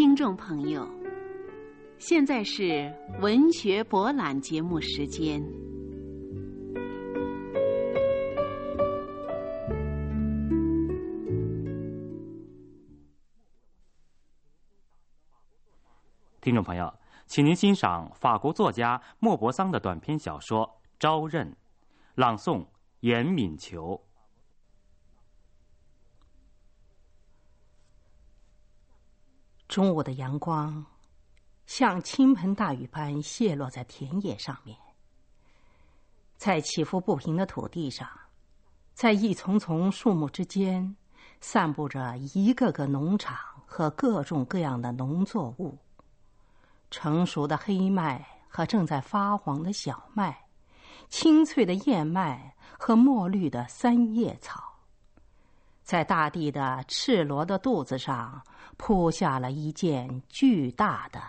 听众朋友，现在是文学博览节目时间。听众朋友，请您欣赏法国作家莫泊桑的短篇小说《招认》，朗诵严敏球。中午的阳光，像倾盆大雨般泻落在田野上面，在起伏不平的土地上，在一丛丛树木之间，散布着一个个农场和各种各样的农作物。成熟的黑麦和正在发黄的小麦，清脆的燕麦和墨绿的三叶草，在大地的赤裸的肚子上铺下了一件巨大的、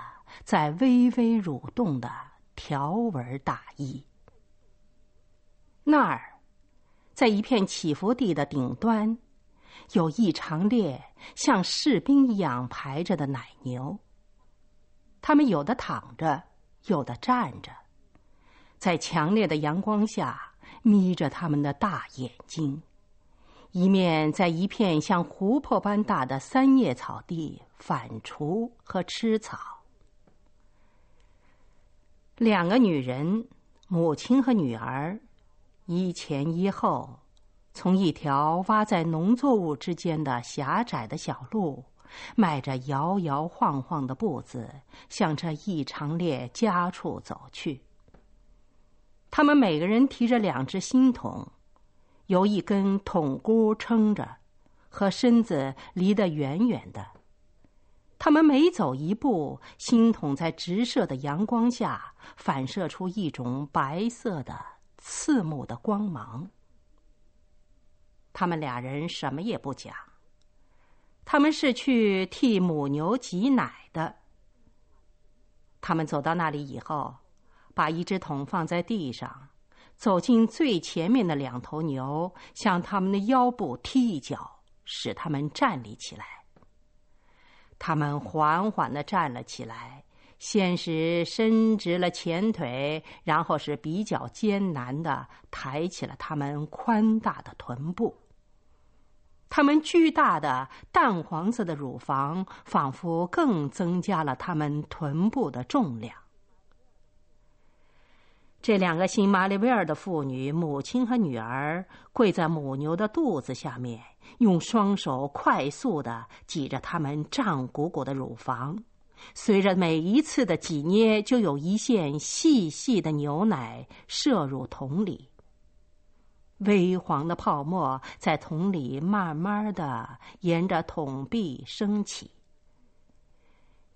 在微微蠕动的条纹大衣。那儿，在一片起伏地的顶端，有一长列像士兵一样排着的奶牛。他们有的躺着，有的站着，在强烈的阳光下眯着他们的大眼睛，一面在一片像湖泊般大的三叶草地反刍和吃草。两个女人，母亲和女儿，一前一后，从一条挖在农作物之间的狭窄的小路。迈着摇摇晃晃的步子，向这一长列家畜走去。他们每个人提着两只新桶，由一根桶箍撑着，和身子离得远远的。他们每走一步，新桶在直射的阳光下反射出一种白色的、刺目的光芒。他们俩人什么也不讲。他们是去替母牛挤奶的。他们走到那里以后，把一只桶放在地上，走进最前面的两头牛，向他们的腰部踢一脚，使他们站立起来。他们缓缓的站了起来，先是伸直了前腿，然后是比较艰难的抬起了他们宽大的臀部。他们巨大的淡黄色的乳房，仿佛更增加了他们臀部的重量。这两个姓马里维尔的妇女，母亲和女儿，跪在母牛的肚子下面，用双手快速的挤着他们胀鼓鼓的乳房，随着每一次的挤捏，就有一线细细的牛奶射入桶里。微黄的泡沫在桶里慢慢的沿着桶壁升起。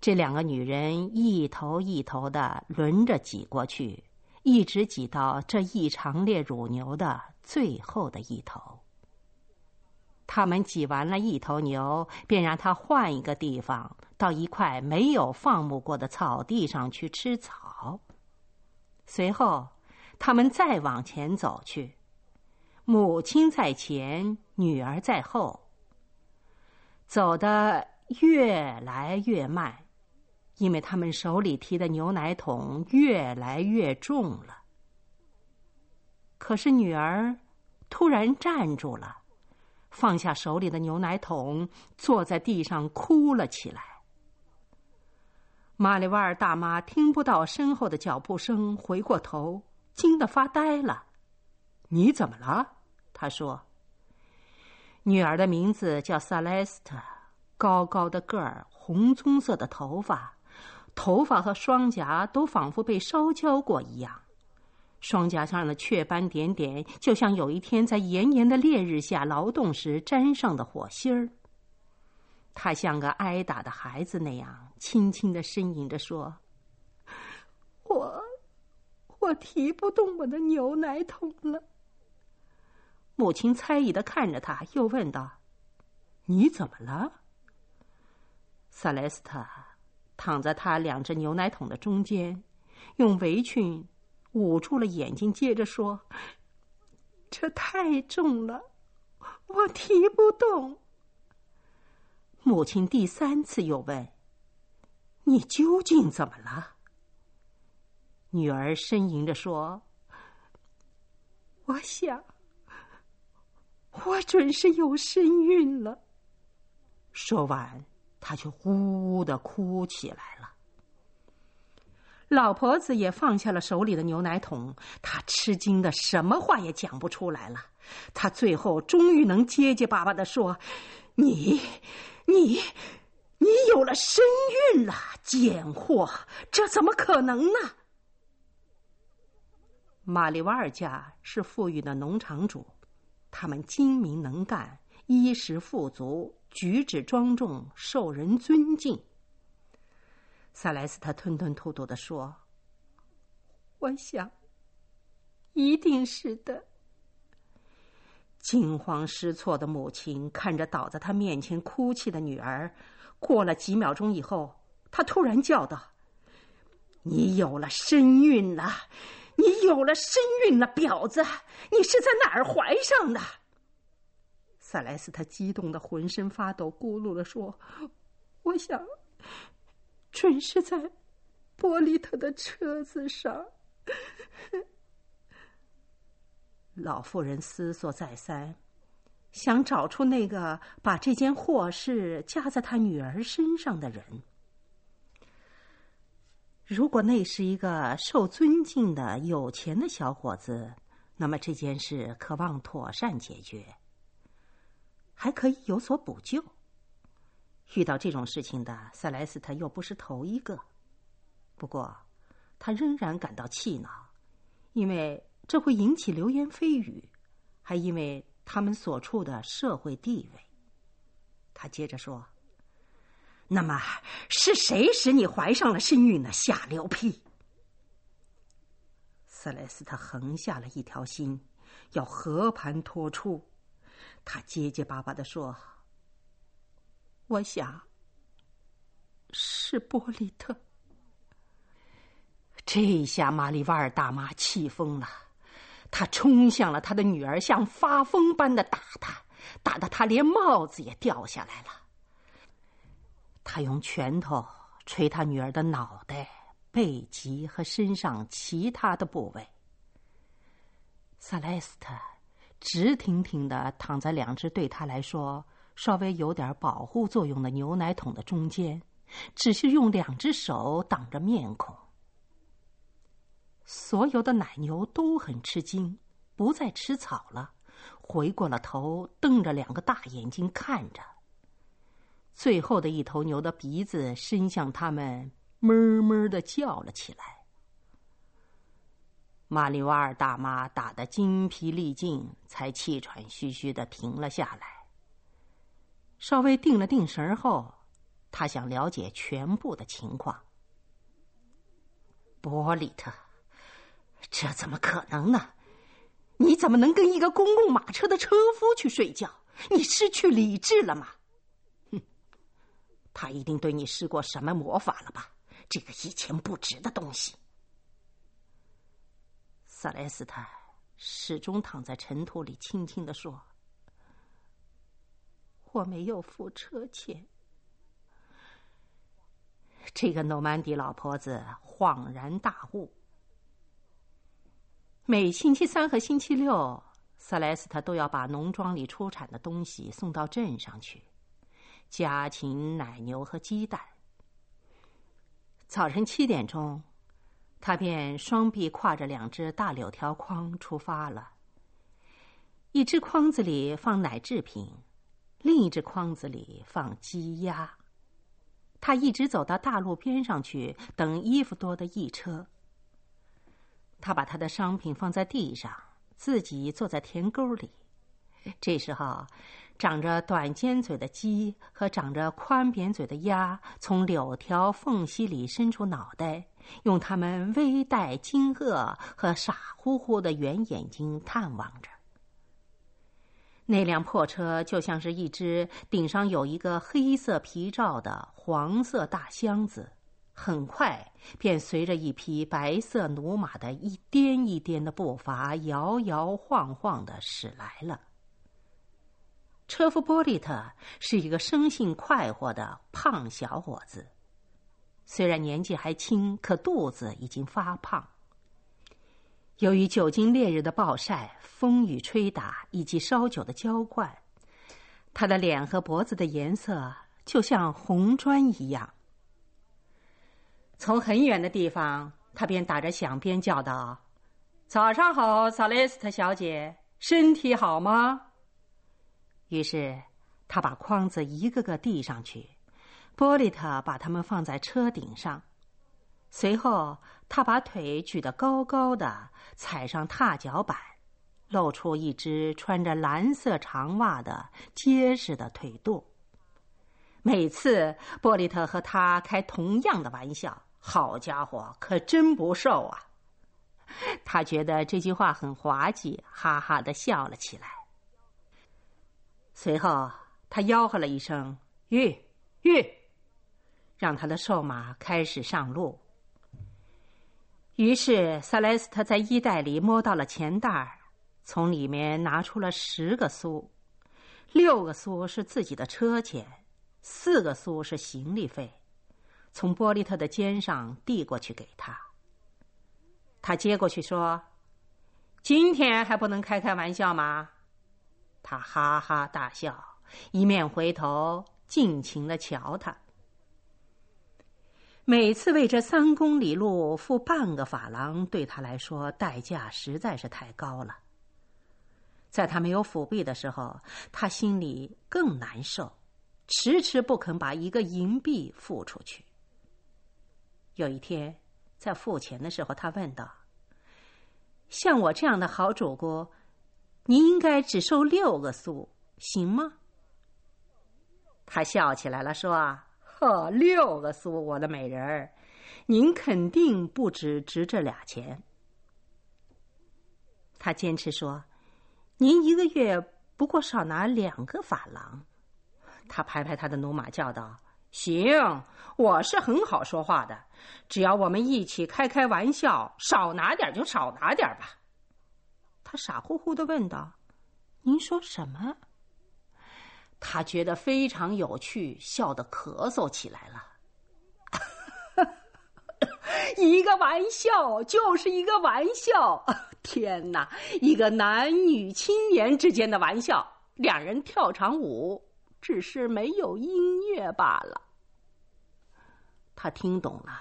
这两个女人一头一头的轮着挤过去，一直挤到这一长列乳牛的最后的一头。他们挤完了一头牛，便让它换一个地方，到一块没有放牧过的草地上去吃草。随后，他们再往前走去。母亲在前，女儿在后。走得越来越慢，因为他们手里提的牛奶桶越来越重了。可是女儿突然站住了，放下手里的牛奶桶，坐在地上哭了起来。玛丽瓦尔大妈听不到身后的脚步声，回过头，惊得发呆了。你怎么了？她说：“女儿的名字叫萨莱斯特，高高的个儿，红棕色的头发，头发和双颊都仿佛被烧焦过一样，双颊上的雀斑点点，就像有一天在炎炎的烈日下劳动时沾上的火星儿。他像个挨打的孩子那样，轻轻的呻吟着说：‘我，我提不动我的牛奶桶了。’”母亲猜疑的看着他，又问道：“你怎么了？”萨莱斯特躺在他两只牛奶桶的中间，用围裙捂住了眼睛，接着说：“这太重了，我提不动。”母亲第三次又问：“你究竟怎么了？”女儿呻吟着说：“我想，我准是有身孕了。”说完，他却呜呜的哭起来了。老婆子也放下了手里的牛奶桶，她吃惊的什么话也讲不出来了。她最后终于能结结巴巴的说：“你，你，你有了身孕了！贱货，这怎么可能呢？”玛丽瓦尔家是富裕的农场主，他们精明能干，衣食富足，举止庄重，受人尊敬。萨莱斯特吞吞吐吐的说：“我想，一定是的。”惊慌失措的母亲看着倒在他面前哭泣的女儿，过了几秒钟以后，她突然叫道：“你有了身孕了！你有了身孕了，婊子！你是在哪儿怀上的？”萨莱斯特激动的浑身发抖，咕噜的说：“我想。”准是在波利特的车子上。老妇人思索再三，想找出那个把这件祸事加在他女儿身上的人。如果那是一个受尊敬的有钱的小伙子，那么这件事可望妥善解决，还可以有所补救。遇到这种事情的塞莱斯特又不是头一个，不过他仍然感到气恼，因为这会引起流言蜚语，还因为他们所处的社会地位。他接着说：“那么是谁使你怀上了身孕呢下流癖？”塞莱斯特横下了一条心，要和盘托出。他结结巴巴的说。我想是波利特。这下玛丽瓦尔大妈气疯了，她冲向了她的女儿，像发疯般的打她，打得她连帽子也掉下来了。她用拳头捶她女儿的脑袋、背脊和身上其他的部位。萨莱斯特直挺挺的躺在两只对他来说。稍微有点保护作用的牛奶桶的中间，只是用两只手挡着面孔。所有的奶牛都很吃惊，不再吃草了，回过了头，瞪着两个大眼睛看着。最后的一头牛的鼻子伸向他们，哞哞的叫了起来。玛丽瓦尔大妈打得精疲力尽，才气喘吁吁的停了下来。稍微定了定神后，他想了解全部的情况。波利特，这怎么可能呢？你怎么能跟一个公共马车的车夫去睡觉？你失去理智了吗？哼，他一定对你施过什么魔法了吧？这个一钱不值的东西。萨莱斯特始终躺在尘土里，轻轻的说。我没有付车钱。这个诺曼底老婆子恍然大悟。每星期三和星期六，萨莱斯特都要把农庄里出产的东西送到镇上去，家禽、奶牛和鸡蛋。早晨七点钟，他便双臂挎着两只大柳条筐出发了。一只筐子里放奶制品。另一只筐子里放鸡鸭，他一直走到大路边上去等衣服多的驿车。他把他的商品放在地上，自己坐在田沟里。这时候，长着短尖嘴的鸡和长着宽扁嘴的鸭从柳条缝隙里伸出脑袋，用它们微带惊愕和傻乎乎的圆眼睛探望着。那辆破车就像是一只顶上有一个黑色皮罩的黄色大箱子，很快便随着一匹白色驽马的一颠一颠的步伐，摇摇晃晃的驶来了。车夫波利特是一个生性快活的胖小伙子，虽然年纪还轻，可肚子已经发胖。由于久经烈日的暴晒、风雨吹打以及烧酒的浇灌，他的脸和脖子的颜色就像红砖一样。从很远的地方，他便打着响边叫道：“早上好，萨雷斯特小姐，身体好吗？”于是，他把筐子一个个递上去。波利特把它们放在车顶上，随后他把腿举得高高的，踩上踏脚板，露出一只穿着蓝色长袜的结实的腿肚。每次波利特和他开同样的玩笑，好家伙，可真不瘦啊！他觉得这句话很滑稽，哈哈的笑了起来。随后他吆喝了一声：“吁，吁！”让他的瘦马开始上路。于是，塞莱斯特在衣袋里摸到了钱袋儿，从里面拿出了十个苏，六个苏是自己的车钱，四个苏是行李费，从波利特的肩上递过去给他。他接过去说：“今天还不能开开玩笑吗？”他哈哈大笑，一面回头尽情的瞧他。每次为这三公里路付半个法郎，对他来说代价实在是太高了。在他没有辅币的时候，他心里更难受，迟迟不肯把一个银币付出去。有一天，在付钱的时候，他问道：“像我这样的好主顾，您应该只收六个苏，行吗？”他笑起来了，说。呵，六个苏，我的美人儿，您肯定不止值这俩钱。他坚持说：“您一个月不过少拿两个法郎。”他拍拍他的驽马，叫道：“行，我是很好说话的，只要我们一起开开玩笑，少拿点就少拿点吧。”他傻乎乎的问道：“您说什么？”他觉得非常有趣，笑得咳嗽起来了。一个玩笑就是一个玩笑，天哪！一个男女青年之间的玩笑，两人跳场舞，只是没有音乐罢了。他听懂了，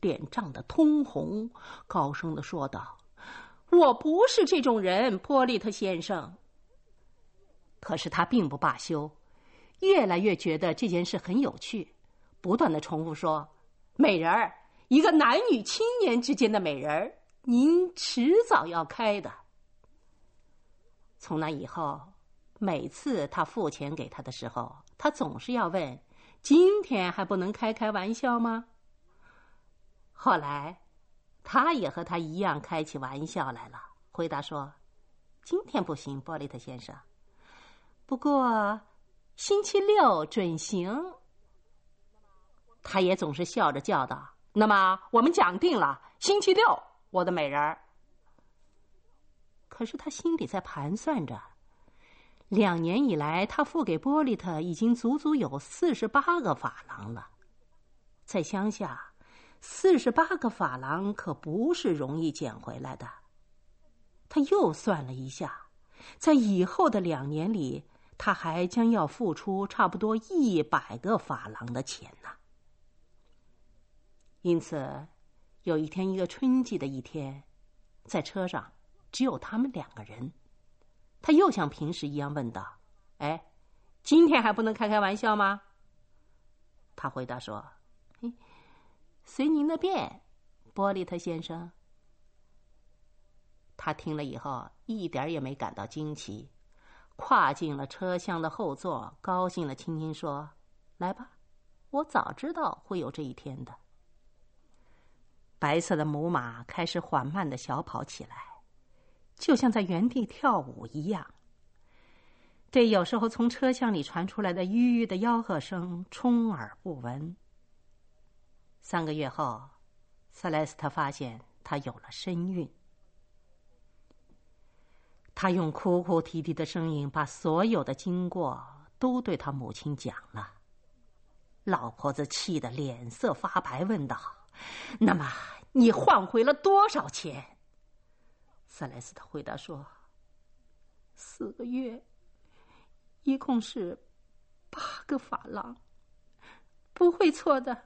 脸涨得通红，高声的说道：“我不是这种人，波利特先生。”可是他并不罢休，越来越觉得这件事很有趣，不断的重复说：“美人儿，一个男女青年之间的美人儿，您迟早要开的。”从那以后，每次他付钱给他的时候，他总是要问：“今天还不能开开玩笑吗？”后来，他也和他一样开起玩笑来了，回答说：“今天不行，波利特先生。”不过，星期六准行。他也总是笑着叫道：“那么我们讲定了，星期六，我的美人儿。”可是他心里在盘算着，两年以来，他付给波利特已经足足有四十八个法郎了。在乡下，四十八个法郎可不是容易捡回来的。他又算了一下，在以后的两年里。他还将要付出差不多一百个法郎的钱呢。因此，有一天，一个春季的一天，在车上只有他们两个人，他又像平时一样问道：“哎，今天还不能开开玩笑吗？”他回答说：“随您的便，波利特先生。”他听了以后，一点也没感到惊奇。跨进了车厢的后座，高兴的轻轻说：“来吧，我早知道会有这一天的。”白色的母马开始缓慢的小跑起来，就像在原地跳舞一样。对有时候从车厢里传出来的吁吁的吆喝声充耳不闻。三个月后，塞莱斯特发现他有了身孕。他用哭哭啼啼的声音把所有的经过都对他母亲讲了。老婆子气得脸色发白，问道：“那么你换回了多少钱？”塞莱斯特回答说：“四个月，一共是八个法郎，不会错的。”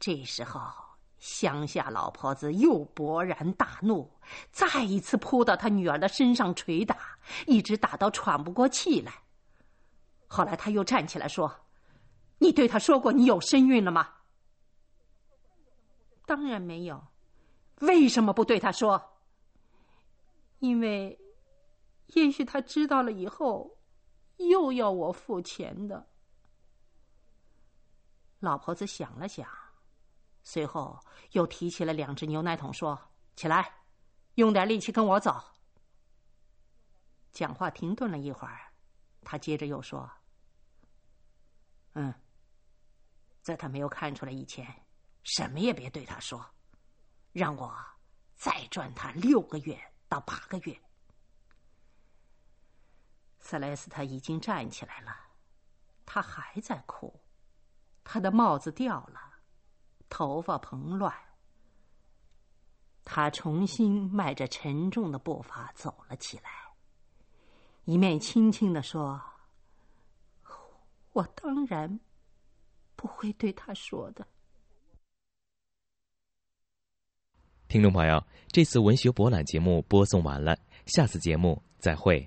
这时候，乡下老婆子又勃然大怒，再一次扑到他女儿的身上捶打，一直打到喘不过气来。后来，他又站起来说：“你对他说过你有身孕了吗？”“当然没有。”“为什么不对他说？”“因为，也许他知道了以后，又要我付钱的。”老婆子想了想。随后又提起了两只牛奶桶，说：“起来，用点力气跟我走。”讲话停顿了一会儿，他接着又说：“嗯，在他没有看出来以前，什么也别对他说，让我再赚他六个月到八个月。”塞莱斯特已经站起来了，他还在哭，他的帽子掉了。头发蓬乱，他重新迈着沉重的步伐走了起来，一面轻轻的说：“我当然不会对他说的。”听众朋友，这次文学博览节目播送完了，下次节目再会。